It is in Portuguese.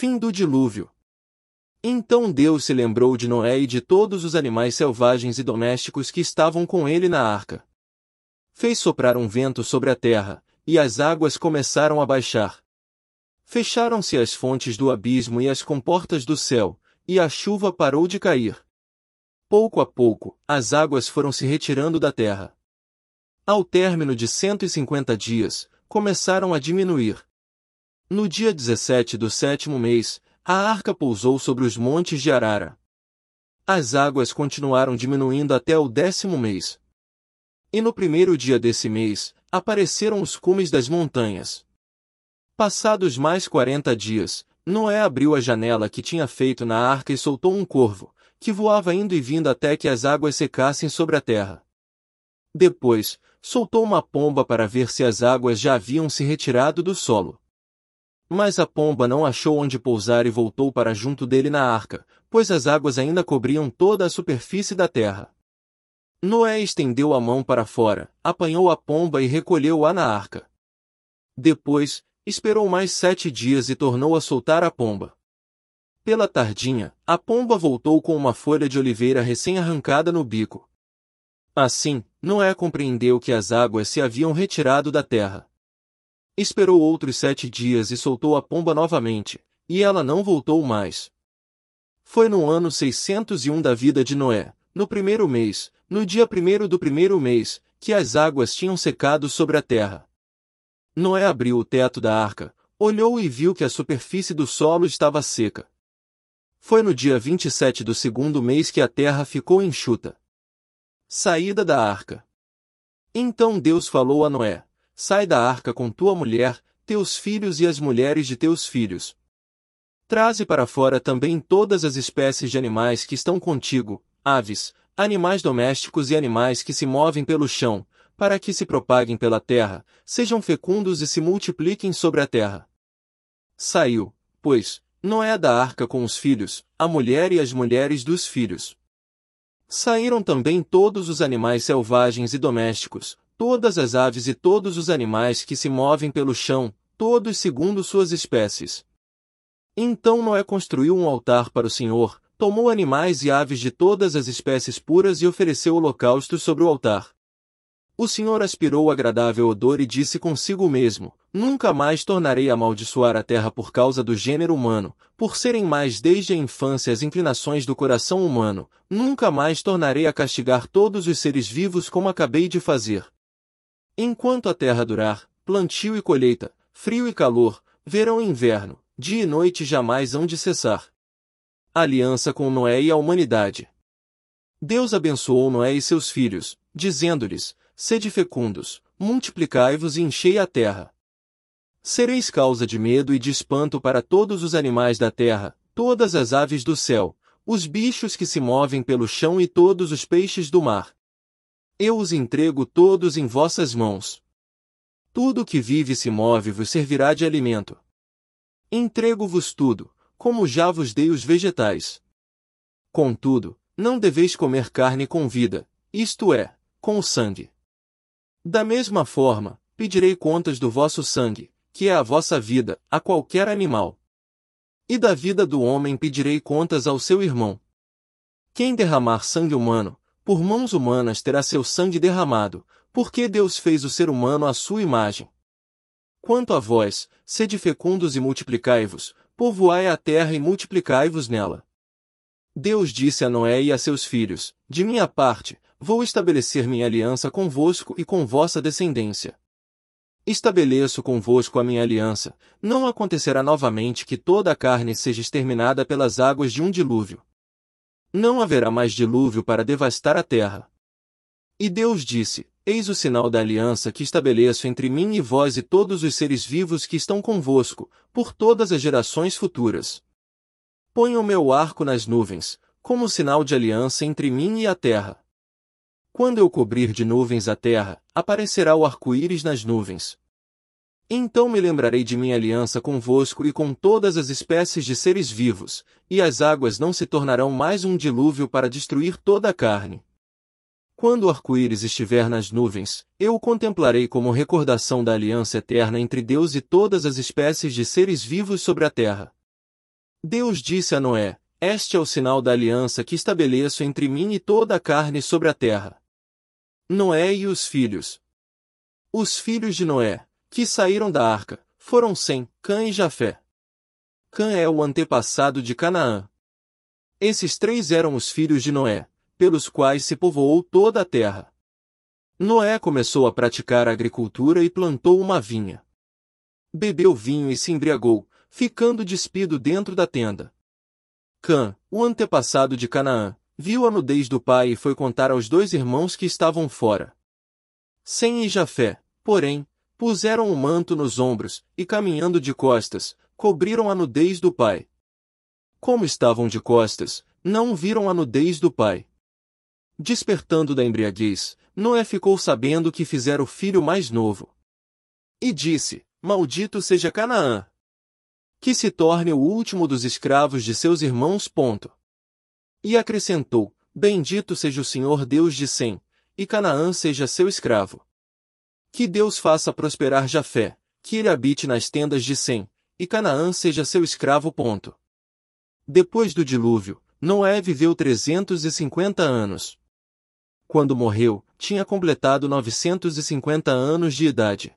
Fim do dilúvio. Então Deus se lembrou de Noé e de todos os animais selvagens e domésticos que estavam com ele na arca. Fez soprar um vento sobre a terra, e as águas começaram a baixar. Fecharam-se as fontes do abismo e as comportas do céu, e a chuva parou de cair. Pouco a pouco, as águas foram se retirando da terra. Ao término de 150 dias, começaram a diminuir. No dia 17 do sétimo mês, a arca pousou sobre os montes de Arara. As águas continuaram diminuindo até o décimo mês. E no primeiro dia desse mês, apareceram os cumes das montanhas. Passados mais quarenta dias, Noé abriu a janela que tinha feito na arca e soltou um corvo, que voava indo e vindo até que as águas secassem sobre a terra. Depois, soltou uma pomba para ver se as águas já haviam se retirado do solo. Mas a pomba não achou onde pousar e voltou para junto dele na arca, pois as águas ainda cobriam toda a superfície da terra. Noé estendeu a mão para fora, apanhou a pomba e recolheu-a na arca. Depois, esperou mais sete dias e tornou a soltar a pomba. Pela tardinha, a pomba voltou com uma folha de oliveira recém-arrancada no bico. Assim, Noé compreendeu que as águas se haviam retirado da terra. Esperou outros sete dias e soltou a pomba novamente, e ela não voltou mais. Foi no ano 601 da vida de Noé, no primeiro mês, no dia primeiro do primeiro mês, que as águas tinham secado sobre a terra. Noé abriu o teto da arca, olhou e viu que a superfície do solo estava seca. Foi no dia 27 do segundo mês que a terra ficou enxuta. Saída da arca. Então Deus falou a Noé: Sai da arca com tua mulher, teus filhos e as mulheres de teus filhos. Traze para fora também todas as espécies de animais que estão contigo, aves, animais domésticos e animais que se movem pelo chão, para que se propaguem pela terra, sejam fecundos e se multipliquem sobre a terra. Saiu, pois, Noé da arca com os filhos, a mulher e as mulheres dos filhos. Saíram também todos os animais selvagens e domésticos, todas as aves e todos os animais que se movem pelo chão, todos segundo suas espécies. Então Noé construiu um altar para o Senhor, tomou animais e aves de todas as espécies puras e ofereceu holocaustos sobre o altar. O Senhor aspirou o agradável odor e disse consigo mesmo: Nunca mais tornarei a amaldiçoar a terra por causa do gênero humano, por serem mais desde a infância as inclinações do coração humano, nunca mais tornarei a castigar todos os seres vivos como acabei de fazer. Enquanto a terra durar, plantio e colheita, frio e calor, verão e inverno, dia e noite jamais hão de cessar. Aliança com Noé e a humanidade. Deus abençoou Noé e seus filhos, dizendo-lhes: Sede fecundos, multiplicai-vos e enchei a terra. Sereis causa de medo e de espanto para todos os animais da terra, todas as aves do céu, os bichos que se movem pelo chão e todos os peixes do mar. Eu os entrego todos em vossas mãos. Tudo que vive e se move vos servirá de alimento. Entrego-vos tudo, como já vos dei os vegetais. Contudo, não deveis comer carne com vida, isto é, com o sangue. Da mesma forma, pedirei contas do vosso sangue, que é a vossa vida, a qualquer animal. E da vida do homem pedirei contas ao seu irmão. Quem derramar sangue humano, por mãos humanas terá seu sangue derramado, porque Deus fez o ser humano à sua imagem. Quanto a vós, sede fecundos e multiplicai-vos, povoai a terra e multiplicai-vos nela. Deus disse a Noé e a seus filhos: De minha parte, Vou estabelecer minha aliança convosco e com vossa descendência. Estabeleço convosco a minha aliança, não acontecerá novamente que toda a carne seja exterminada pelas águas de um dilúvio. Não haverá mais dilúvio para devastar a terra. E Deus disse: Eis o sinal da aliança que estabeleço entre mim e vós e todos os seres vivos que estão convosco, por todas as gerações futuras. Ponha o meu arco nas nuvens, como sinal de aliança entre mim e a terra. Quando eu cobrir de nuvens a terra, aparecerá o arco-íris nas nuvens. Então me lembrarei de minha aliança convosco e com todas as espécies de seres vivos, e as águas não se tornarão mais um dilúvio para destruir toda a carne. Quando o arco-íris estiver nas nuvens, eu o contemplarei como recordação da aliança eterna entre Deus e todas as espécies de seres vivos sobre a terra. Deus disse a Noé, Este é o sinal da aliança que estabeleço entre mim e toda a carne sobre a terra. Noé e os filhos. Os filhos de Noé, que saíram da arca, foram Sem, Cã e Jafé. Cã é o antepassado de Canaã. Esses três eram os filhos de Noé, pelos quais se povoou toda a terra. Noé começou a praticar agricultura e plantou uma vinha. Bebeu vinho e se embriagou, ficando despido dentro da tenda. Cã, o antepassado de Canaã, viu a nudez do pai e foi contar aos dois irmãos que estavam fora. Sem e Jafé, porém, puseram o manto nos ombros, e caminhando de costas, cobriram a nudez do pai. Como estavam de costas, não viram a nudez do pai. Despertando da embriaguez, Noé ficou sabendo que fizera o filho mais novo. E disse, Maldito seja Canaã! Que se torne o último dos escravos de seus irmãos. Ponto. E acrescentou, Bendito seja o Senhor Deus de Sem, e Canaã seja seu escravo. Que Deus faça prosperar Jafé, que ele habite nas tendas de Sem, e Canaã seja seu escravo. Ponto. Depois do dilúvio, Noé viveu 350 anos. Quando morreu, tinha completado 950 anos de idade.